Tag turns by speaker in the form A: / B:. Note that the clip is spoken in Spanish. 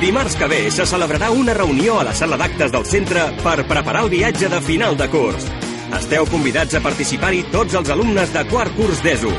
A: Dimarts que ve se celebrarà una reunió a la sala d'actes del centre per preparar el viatge de final de curs. Esteu convidats a participar-hi tots els alumnes de quart curs d'ESO.